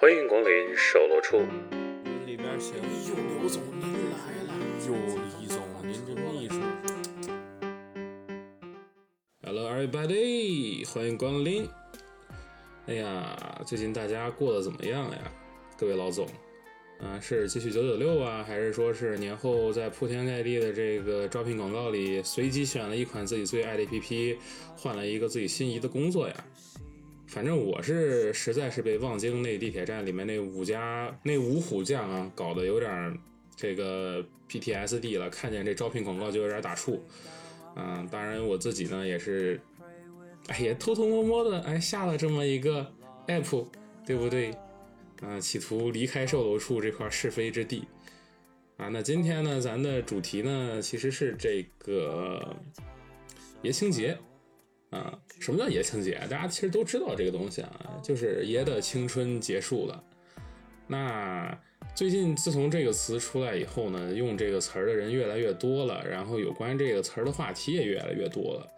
欢迎光临售楼处。里边写哎呦，刘总您来了！哟，李总，您这秘书。Hello everybody，欢迎光临。哎呀，最近大家过得怎么样呀？各位老总，啊，是继续九九六啊，还是说是年后在铺天盖地的这个招聘广告里随机选了一款自己最爱的 APP，换了一个自己心仪的工作呀？反正我是实在是被望京那地铁站里面那五家那五虎将啊搞得有点这个 PTSD 了，看见这招聘广告就有点打怵。嗯，当然我自己呢也是，哎也偷偷摸摸的哎下了这么一个 app，对不对？啊，企图离开售楼处这块是非之地。啊，那今天呢，咱的主题呢其实是这个爷青节。啊，什么叫爷青节？大家其实都知道这个东西啊，就是爷的青春结束了。那最近自从这个词出来以后呢，用这个词儿的人越来越多了，然后有关这个词儿的话题也越来越多了。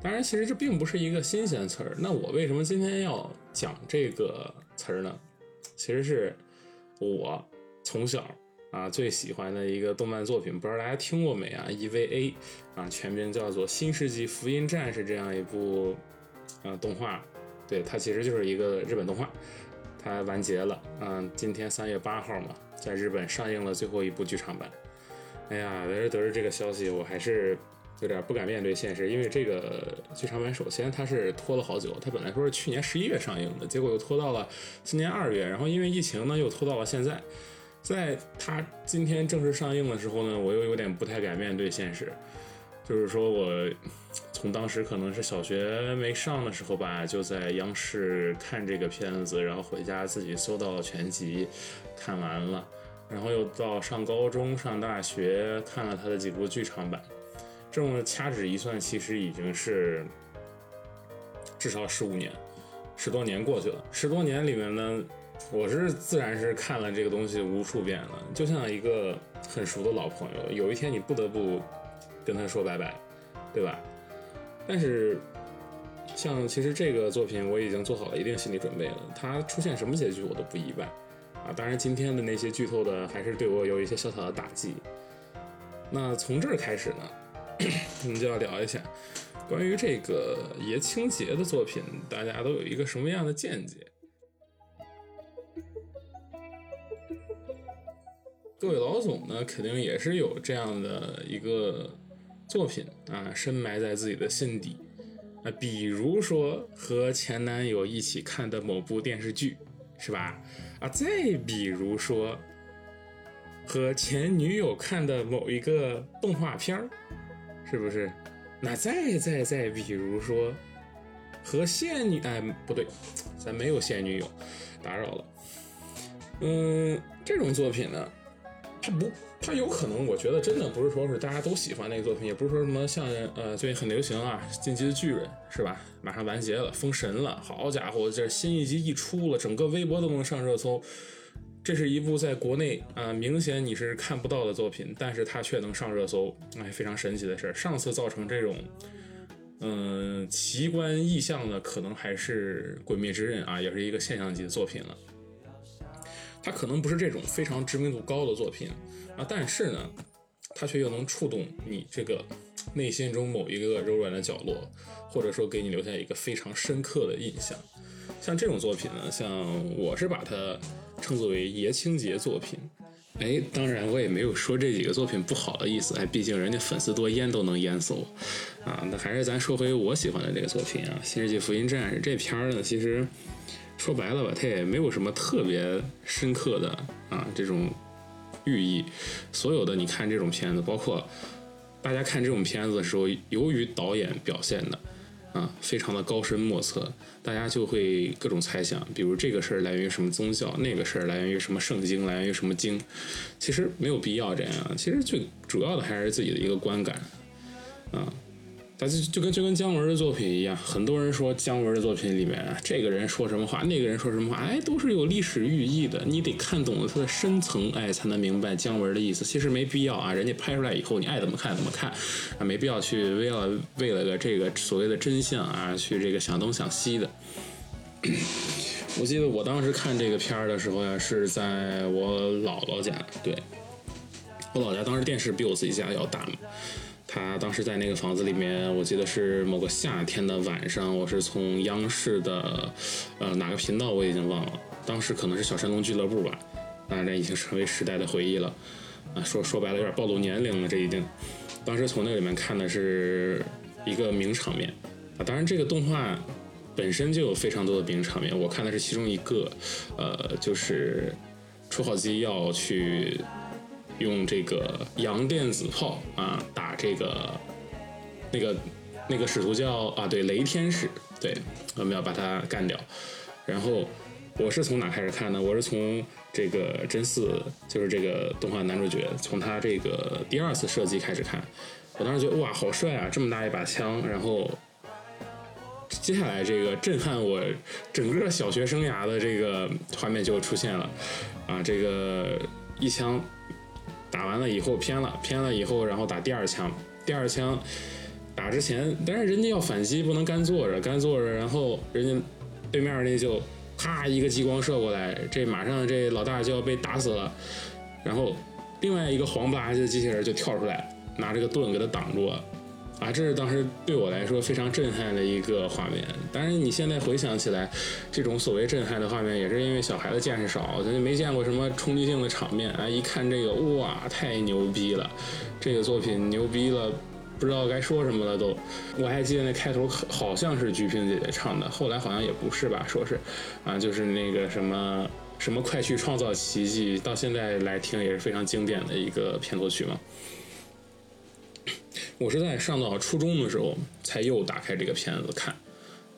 当然，其实这并不是一个新鲜词儿。那我为什么今天要讲这个词儿呢？其实是我从小。啊，最喜欢的一个动漫作品，不知道大家听过没啊？EVA 啊，全名叫做《新世纪福音战士》这样一部啊动画，对，它其实就是一个日本动画，它完结了，嗯，今天三月八号嘛，在日本上映了最后一部剧场版。哎呀，得知得知这个消息，我还是有点不敢面对现实，因为这个剧场版首先它是拖了好久，它本来说是去年十一月上映的，结果又拖到了今年二月，然后因为疫情呢，又拖到了现在。在它今天正式上映的时候呢，我又有点不太敢面对现实，就是说我从当时可能是小学没上的时候吧，就在央视看这个片子，然后回家自己搜到全集，看完了，然后又到上高中、上大学看了他的几部剧场版，这么掐指一算，其实已经是至少十五年，十多年过去了，十多年里面呢。我是自然是看了这个东西无数遍了，就像一个很熟的老朋友，有一天你不得不跟他说拜拜，对吧？但是像其实这个作品我已经做好了一定心理准备了，它出现什么结局我都不意外啊。当然今天的那些剧透的还是对我有一些小小的打击。那从这儿开始呢，我们就要聊一下关于这个爷青结的作品，大家都有一个什么样的见解？各位老总呢，肯定也是有这样的一个作品啊，深埋在自己的心底啊。比如说和前男友一起看的某部电视剧，是吧？啊，再比如说和前女友看的某一个动画片儿，是不是？那再再再比如说和现女……哎，不对，咱没有现女友，打扰了。嗯，这种作品呢？它不，它有可能，我觉得真的不是说是大家都喜欢那个作品，也不是说什么像呃最近很流行啊，《进击的巨人》是吧？马上完结了，封神了，好家伙，这新一集一出了，整个微博都能上热搜。这是一部在国内啊明显你是看不到的作品，但是它却能上热搜，哎，非常神奇的事儿。上次造成这种嗯奇观异象的，可能还是《鬼灭之刃》啊，也是一个现象级的作品了。它可能不是这种非常知名度高的作品啊，但是呢，它却又能触动你这个内心中某一个柔软的角落，或者说给你留下一个非常深刻的印象。像这种作品呢，像我是把它称作为爷青结作品。哎，当然我也没有说这几个作品不好的意思，哎，毕竟人家粉丝多淹都能淹死我啊。那还是咱说回我喜欢的这个作品啊，《新世纪福音战士》这片儿呢，其实。说白了吧，它也没有什么特别深刻的啊这种寓意。所有的你看这种片子，包括大家看这种片子的时候，由于导演表现的啊非常的高深莫测，大家就会各种猜想，比如这个事儿来源于什么宗教，那个事儿来源于什么圣经，来源于什么经。其实没有必要这样，其实最主要的还是自己的一个观感啊。就就跟就跟姜文的作品一样，很多人说姜文的作品里面，这个人说什么话，那个人说什么话，哎，都是有历史寓意的。你得看懂了它的深层，哎，才能明白姜文的意思。其实没必要啊，人家拍出来以后，你爱怎么看怎么看，啊，没必要去为了为了个这个所谓的真相啊，去这个想东想西的。我记得我当时看这个片儿的时候呀，是在我姥姥家。对，我姥家当时电视比我自己家要大嘛。他当时在那个房子里面，我记得是某个夏天的晚上，我是从央视的呃哪个频道我已经忘了，当时可能是小神龙俱乐部吧。当然，这已经成为时代的回忆了。啊，说说白了有点暴露年龄了，这已经。当时从那里面看的是一个名场面啊，当然这个动画本身就有非常多的名场面，我看的是其中一个，呃，就是初号机要去用这个洋电子炮啊打这个那个那个使徒叫啊对雷天使，对，我们要把它干掉。然后我是从哪开始看呢？我是从这个真嗣，就是这个动画男主角，从他这个第二次射击开始看，我当时觉得哇，好帅啊，这么大一把枪，然后。接下来这个震撼我整个小学生涯的这个画面就出现了，啊，这个一枪打完了以后偏了，偏了以后，然后打第二枪，第二枪打之前，但是人家要反击不能干坐着，干坐着，然后人家对面那就啪一个激光射过来，这马上这老大就要被打死了，然后另外一个黄不拉几的机器人就跳出来，拿这个盾给他挡住了。啊，这是当时对我来说非常震撼的一个画面。当然，你现在回想起来，这种所谓震撼的画面，也是因为小孩子见识少，咱就没见过什么冲击性的场面啊。一看这个，哇，太牛逼了！这个作品牛逼了，不知道该说什么了都。我还记得那开头好像是鞠萍姐姐唱的，后来好像也不是吧？说是，啊，就是那个什么什么快去创造奇迹，到现在来听也是非常经典的一个片头曲嘛。我是在上到初中的时候才又打开这个片子看，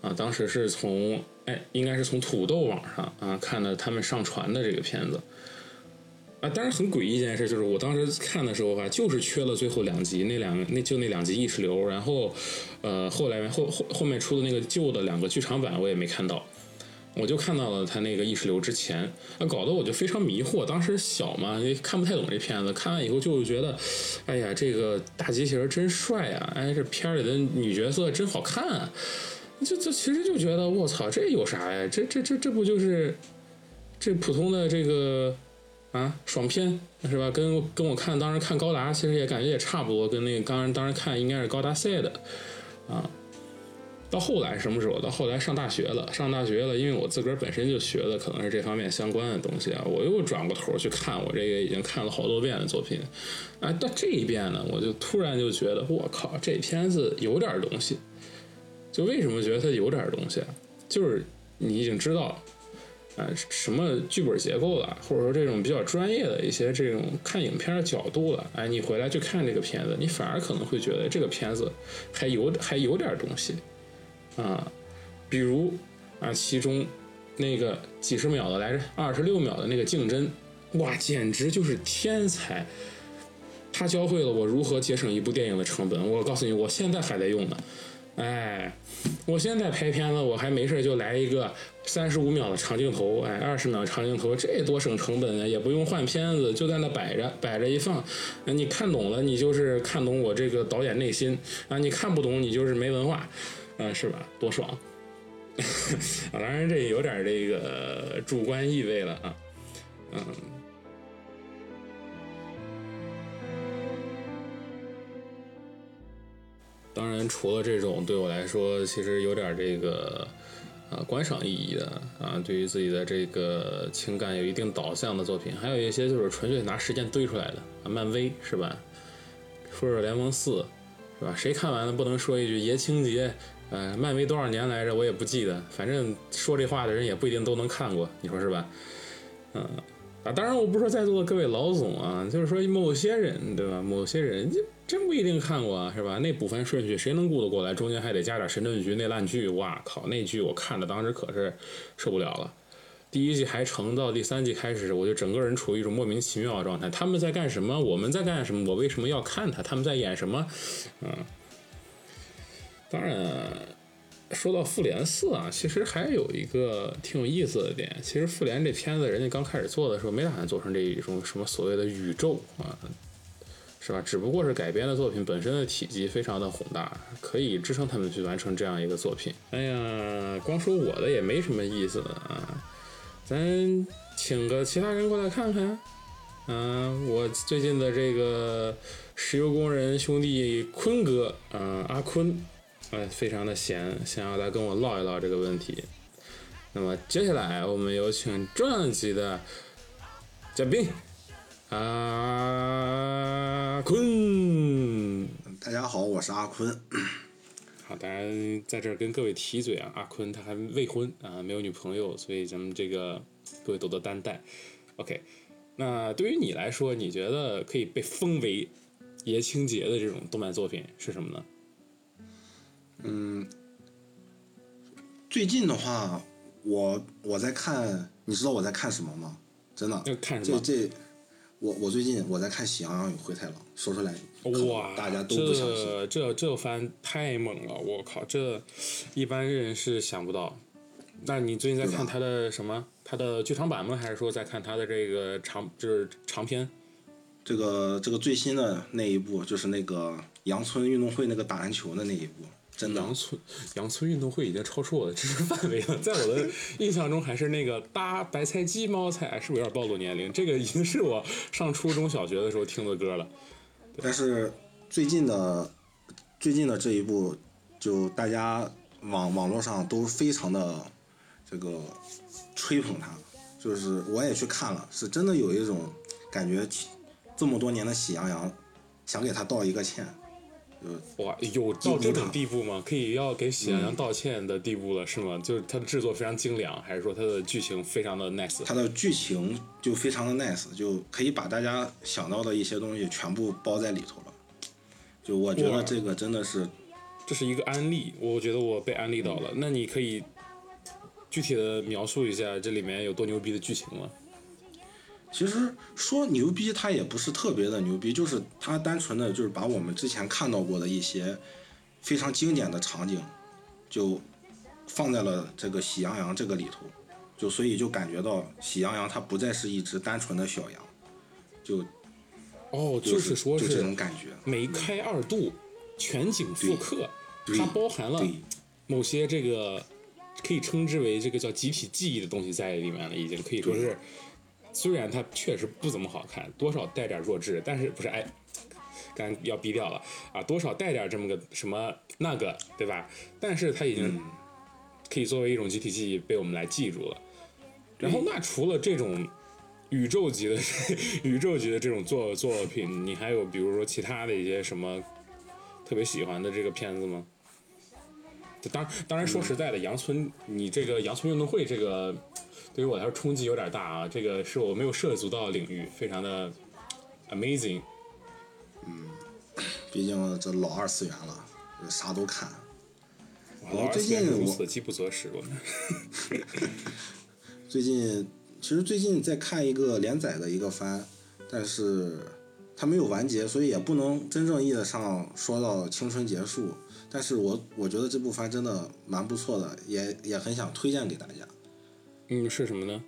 啊，当时是从哎，应该是从土豆网上啊看的他们上传的这个片子，啊，但是很诡异一件事就是，我当时看的时候吧，就是缺了最后两集，那两那就那两集意识流，然后，呃，后来后后后面出的那个旧的两个剧场版我也没看到。我就看到了他那个意识流之前，啊，搞得我就非常迷惑。当时小嘛，也看不太懂这片子。看完以后就觉得，哎呀，这个大机器人真帅啊！哎，这片里的女角色真好看。啊。就就其实就觉得，我操，这有啥呀？这这这这不就是这普通的这个啊爽片是吧？跟跟我看当时看高达，其实也感觉也差不多，跟那个刚当时看应该是高达赛的啊。到后来什么时候？到后来上大学了，上大学了，因为我自个儿本身就学的可能是这方面相关的东西啊，我又转过头去看我这个已经看了好多遍的作品，哎，到这一遍呢，我就突然就觉得，我靠，这片子有点东西。就为什么觉得它有点东西？就是你已经知道，啊，什么剧本结构了，或者说这种比较专业的一些这种看影片的角度了，哎，你回来去看这个片子，你反而可能会觉得这个片子还有还有点东西。啊，比如啊，其中那个几十秒的来着，二十六秒的那个竞争，哇，简直就是天才！他教会了我如何节省一部电影的成本。我告诉你，我现在还在用呢。哎，我现在拍片子，我还没事就来一个三十五秒的长镜头，哎，二十秒长镜头，这多省成本啊！也不用换片子，就在那摆着，摆着一放。你看懂了，你就是看懂我这个导演内心啊；你看不懂，你就是没文化。啊，是吧？多爽！啊，当然这有点这个主观意味了啊。嗯，当然除了这种对我来说其实有点这个啊观赏意义的啊，对于自己的这个情感有一定导向的作品，还有一些就是纯粹拿时间堆出来的啊，漫威是吧？复仇者联盟四是吧？谁看完了不能说一句爷青结？呃，漫威多少年来着，我也不记得。反正说这话的人也不一定都能看过，你说是吧？嗯，啊，当然我不是说在座的各位老总啊，就是说某些人，对吧？某些人就真不一定看过，是吧？那补番顺序谁能顾得过来？中间还得加点神盾局那烂剧，哇靠，那剧我看的当时可是受不了了。第一季还成，到第三季开始，我就整个人处于一种莫名其妙的状态。他们在干什么？我们在干什么？我为什么要看他？他们在演什么？嗯。当然，说到《复联四》啊，其实还有一个挺有意思的点。其实《复联》这片子，人家刚开始做的时候，没打算做成这一种什么所谓的宇宙啊，是吧？只不过是改编的作品本身的体积非常的宏大，可以支撑他们去完成这样一个作品。哎呀，光说我的也没什么意思啊，咱请个其他人过来看看。嗯、我最近的这个石油工人兄弟坤哥，嗯、阿坤，哎、非常的闲，想要来跟我唠一唠这个问题。那么接下来我们有请重量级的嘉宾阿坤。大家好，我是阿坤。好，当然在这儿跟各位提一嘴啊，阿坤他还未婚啊，没有女朋友，所以咱们这个各位多多担待。OK，那对于你来说，你觉得可以被封为爷青结的这种动漫作品是什么呢？最近的话，我我在看，你知道我在看什么吗？真的，要看什么这这，我我最近我在看《喜羊羊与灰太狼》，说出来哇，大家都不相信。这这这番太猛了，我靠，这一般人是想不到。那你最近在看他的什么？他的剧场版吗？还是说在看他的这个长就是长篇？这个这个最新的那一部就是那个羊村运动会那个打篮球的那一部，真的阳村阳村运动会已经超出我的知识范围了，在我的印象中还是那个搭白菜鸡毛菜，是不是有点暴露年龄？这个已经是我上初中小学的时候听的歌了。但是最近的最近的这一部，就大家网网络上都非常的这个吹捧它，就是我也去看了，是真的有一种感觉，这么多年的喜羊羊想给他道一个歉，哇，有到这种地步吗？可以要给喜羊羊道歉的地步了，是吗？就是它的制作非常精良，还是说它的剧情非常的 nice？它的剧情就非常的 nice，就可以把大家想到的一些东西全部包在里头了。就我觉得这个真的是这是一个安利，我觉得我被安利到了。那你可以具体的描述一下这里面有多牛逼的剧情吗？其实说牛逼，它也不是特别的牛逼，就是它单纯的就是把我们之前看到过的一些非常经典的场景，就放在了这个喜羊羊这个里头，就所以就感觉到喜羊羊它不再是一只单纯的小羊，就哦，就就是说就这种感觉。梅开二度，全景复刻，对它包含了对某些这个可以称之为这个叫集体记忆的东西在里面了，已经可以说是，虽然它确实不怎么好看，多少带点弱智，但是不是哎，刚要逼掉了啊，多少带点这么个什么那个，对吧？但是它已经可以作为一种集体记忆被我们来记住了。然后那除了这种宇宙级的 宇宙级的这种作作品，你还有比如说其他的一些什么特别喜欢的这个片子吗？就当当然说实在的，阳村你这个阳村运动会这个对于我来说冲击有点大啊，这个是我没有涉足到的领域，非常的 amazing。嗯毕竟这老二次元了，就啥都看。哇我最二次元是近我如此饥不择食，我们 最近其实最近在看一个连载的一个番，但是它没有完结，所以也不能真正意义上说到青春结束。但是我我觉得这部番真的蛮不错的，也也很想推荐给大家。嗯是什么呢？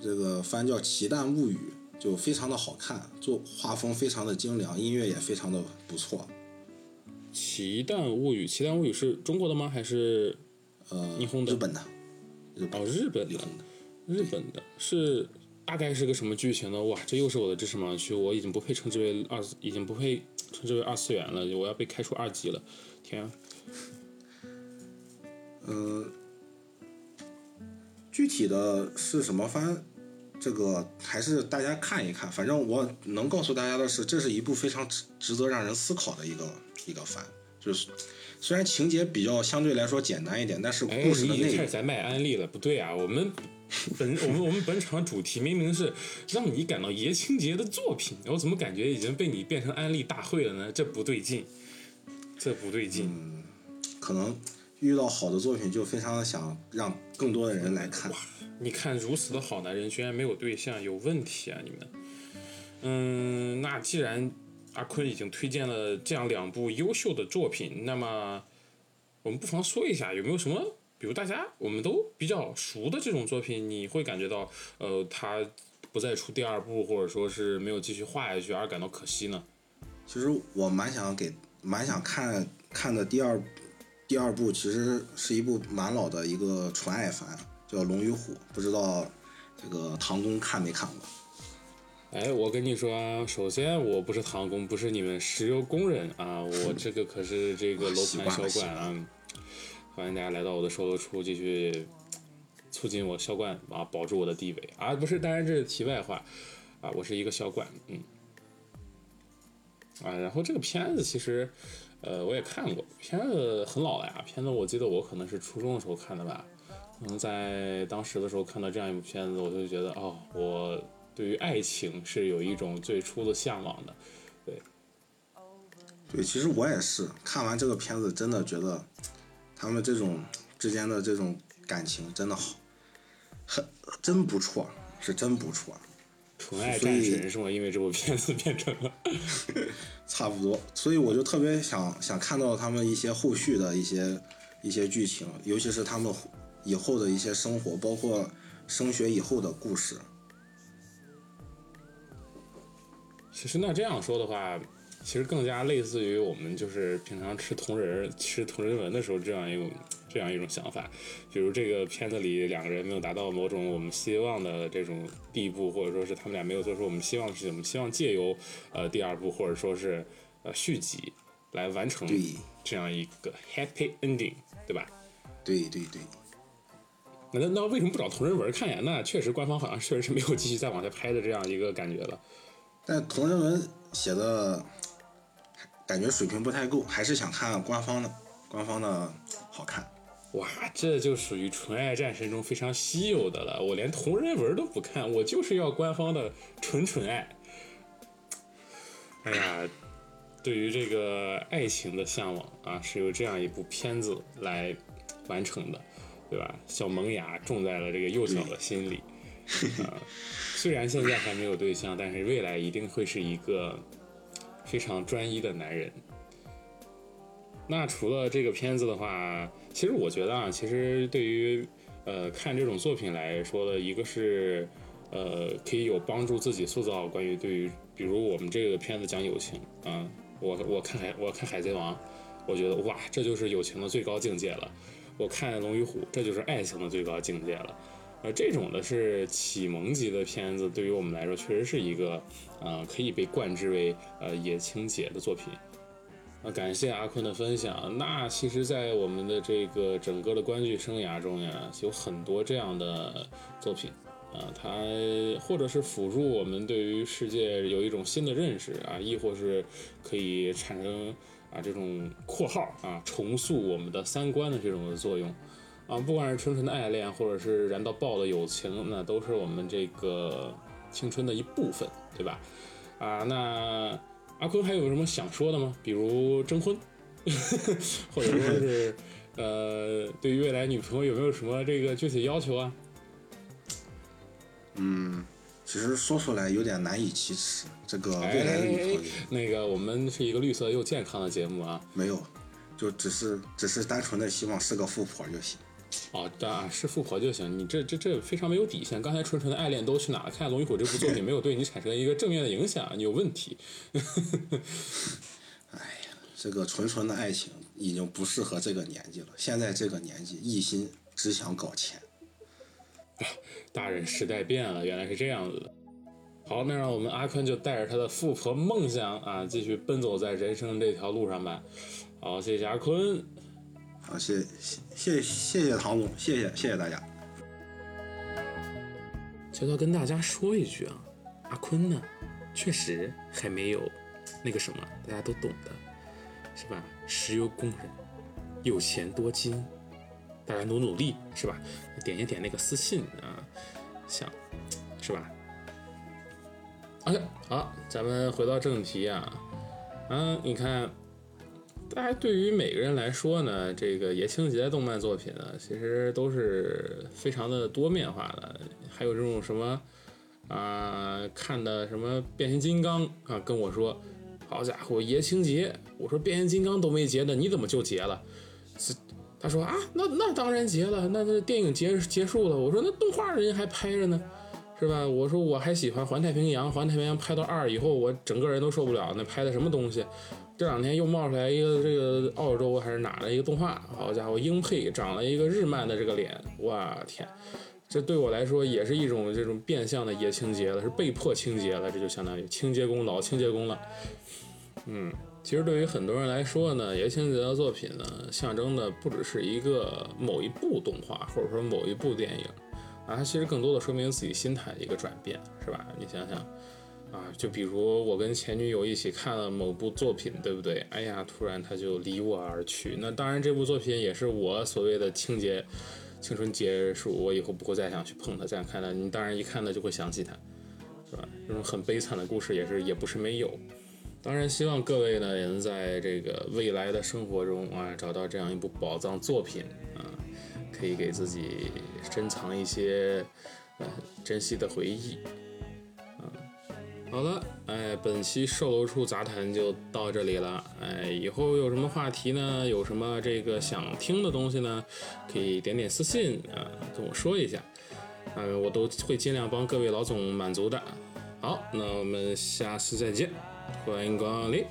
这个番叫《奇蛋物语》，就非常的好看，做画风非常的精良，音乐也非常的不错。《奇蛋物语》，《奇蛋物语》是中国的吗？还是呃，日本的，日本哦日本的？日本的是大概是个什么剧情呢？哇，这又是我的知识盲区，我已经不配称之为二，已经不配称之为二次元了，我要被开除二级了，天啊！呃，具体的是什么番，这个还是大家看一看。反正我能告诉大家的是，这是一部非常值值得让人思考的一个一个番。就是虽然情节比较相对来说简单一点，但是哎，故事的内容你已经开始在卖安利了，不对啊！我们 本我们我们本场主题明明是让你感到爷青结的作品，我怎么感觉已经被你变成安利大会了呢？这不对劲，这不对劲。可能遇到好的作品就非常的想让更多的人来看。你看如此的好男人居然没有对象，有问题啊！你们，嗯，那既然阿坤已经推荐了这样两部优秀的作品，那么我们不妨说一下有没有什么，比如大家我们都比较熟的这种作品，你会感觉到呃，他不再出第二部，或者说是没有继续画下去而感到可惜呢？其实我蛮想给蛮想看看的第二第二部，其实是一部蛮老的一个纯爱番，叫《龙与虎》，不知道这个唐工看没看过？哎，我跟你说啊，首先我不是唐工，不是你们石油工人啊，我这个可是这个 楼盘销冠啊！欢迎大家来到我的售楼处，继续促进我销冠啊，保住我的地位啊！不是，当然这是题外话啊，我是一个销冠，嗯啊，然后这个片子其实呃我也看过，片子很老了呀，片子我记得我可能是初中的时候看的吧，可能在当时的时候看到这样一部片子，我就觉得哦，我。对于爱情是有一种最初的向往的，对，对，其实我也是看完这个片子，真的觉得他们这种之间的这种感情真的好，很真不错，是真不错。纯爱战神是吗？因为这部片子变成了，差不多，所以我就特别想想看到他们一些后续的一些一些剧情，尤其是他们以后的一些生活，包括升学以后的故事。其实那这样说的话，其实更加类似于我们就是平常吃同人、吃同人文的时候这样一种这样一种想法。比如这个片子里两个人没有达到某种我们希望的这种地步，或者说是他们俩没有做出我们希望的事情，我们希望借由呃第二部或者说是呃续集来完成这样一个 happy ending，对吧？对对对。那那为什么不找同人文看呀？那确实官方好像确实是没有继续再往下拍的这样一个感觉了。但同人文写的感觉水平不太够，还是想看官方的，官方的好看。哇，这就属于纯爱战神中非常稀有的了。我连同人文都不看，我就是要官方的纯纯爱。哎呀，对于这个爱情的向往啊，是由这样一部片子来完成的，对吧？小萌芽种在了这个幼小的心里。啊，虽然现在还没有对象，但是未来一定会是一个非常专一的男人。那除了这个片子的话，其实我觉得啊，其实对于呃看这种作品来说的，一个是呃可以有帮助自己塑造关于对于，比如我们这个片子讲友情啊，我我看海我看海贼王，我觉得哇，这就是友情的最高境界了。我看龙与虎，这就是爱情的最高境界了。呃，这种的是启蒙级的片子，对于我们来说，确实是一个，呃，可以被冠之为呃野情节的作品。啊，感谢阿坤的分享。那其实，在我们的这个整个的观剧生涯中呀，有很多这样的作品，啊，它或者是辅助我们对于世界有一种新的认识啊，亦或是可以产生啊这种括号啊重塑我们的三观的这种的作用。啊，不管是纯纯的爱恋，或者是燃到爆的友情，那都是我们这个青春的一部分，对吧？啊，那阿坤还有什么想说的吗？比如征婚，或者说是呃，对于未来女朋友有没有什么这个具体要求啊？嗯，其实说出来有点难以启齿。这个未来的女朋友，那个我们是一个绿色又健康的节目啊，没有，就只是只是单纯的希望是个富婆就行。哦，当是富婆就行。你这这这非常没有底线。刚才纯纯的爱恋都去哪了？看《龙与虎》这部作品没有对你产生一个正面的影响，你有问题。哎呀，这个纯纯的爱情已经不适合这个年纪了。现在这个年纪，一心只想搞钱。大人时代变了，原来是这样子的。好，那让我们阿坤就带着他的富婆梦想啊，继续奔走在人生这条路上吧。好，谢谢阿坤。谢，谢谢谢谢谢唐总，谢谢谢谢大家。悄悄跟大家说一句啊，阿坤呢，确实还没有那个什么，大家都懂的，是吧？石油工人，有钱多金，大家努努力，是吧？点一点那个私信啊，想，是吧？OK，好，咱们回到正题啊，嗯，你看。大家对于每个人来说呢，这个爷青结动漫作品呢，其实都是非常的多面化的。还有这种什么啊，看的什么变形金刚啊，跟我说，好家伙，爷青结，我说变形金刚都没结呢，你怎么就结了？他说啊，那那当然结了，那那电影结结束了。我说那动画人家还拍着呢，是吧？我说我还喜欢《环太平洋》，《环太平洋》拍到二以后，我整个人都受不了，那拍的什么东西？这两天又冒出来一个这个澳洲还是哪的一个动画，好家伙，英配长了一个日漫的这个脸，我天！这对我来说也是一种这种变相的爷清洁了，是被迫清洁了，这就相当于清洁工老清洁工了。嗯，其实对于很多人来说呢，爷清洁的作品呢，象征的不只是一个某一部动画，或者说某一部电影啊，它其实更多的说明自己心态的一个转变，是吧？你想想啊，就比如我跟前女友一起看了某部作品，对不对？哎呀，突然他就离我而去。那当然，这部作品也是我所谓的清洁。青春结束，我以后不会再想去碰它。再想看它，你当然一看呢就会想起它，是吧？这种很悲惨的故事也是也不是没有。当然，希望各位呢也能在这个未来的生活中啊找到这样一部宝藏作品啊，可以给自己珍藏一些呃珍惜的回忆。好了，哎，本期售楼处杂谈就到这里了。哎，以后有什么话题呢？有什么这个想听的东西呢？可以点点私信啊，跟我说一下，啊，我都会尽量帮各位老总满足的。好，那我们下次再见，欢迎光临。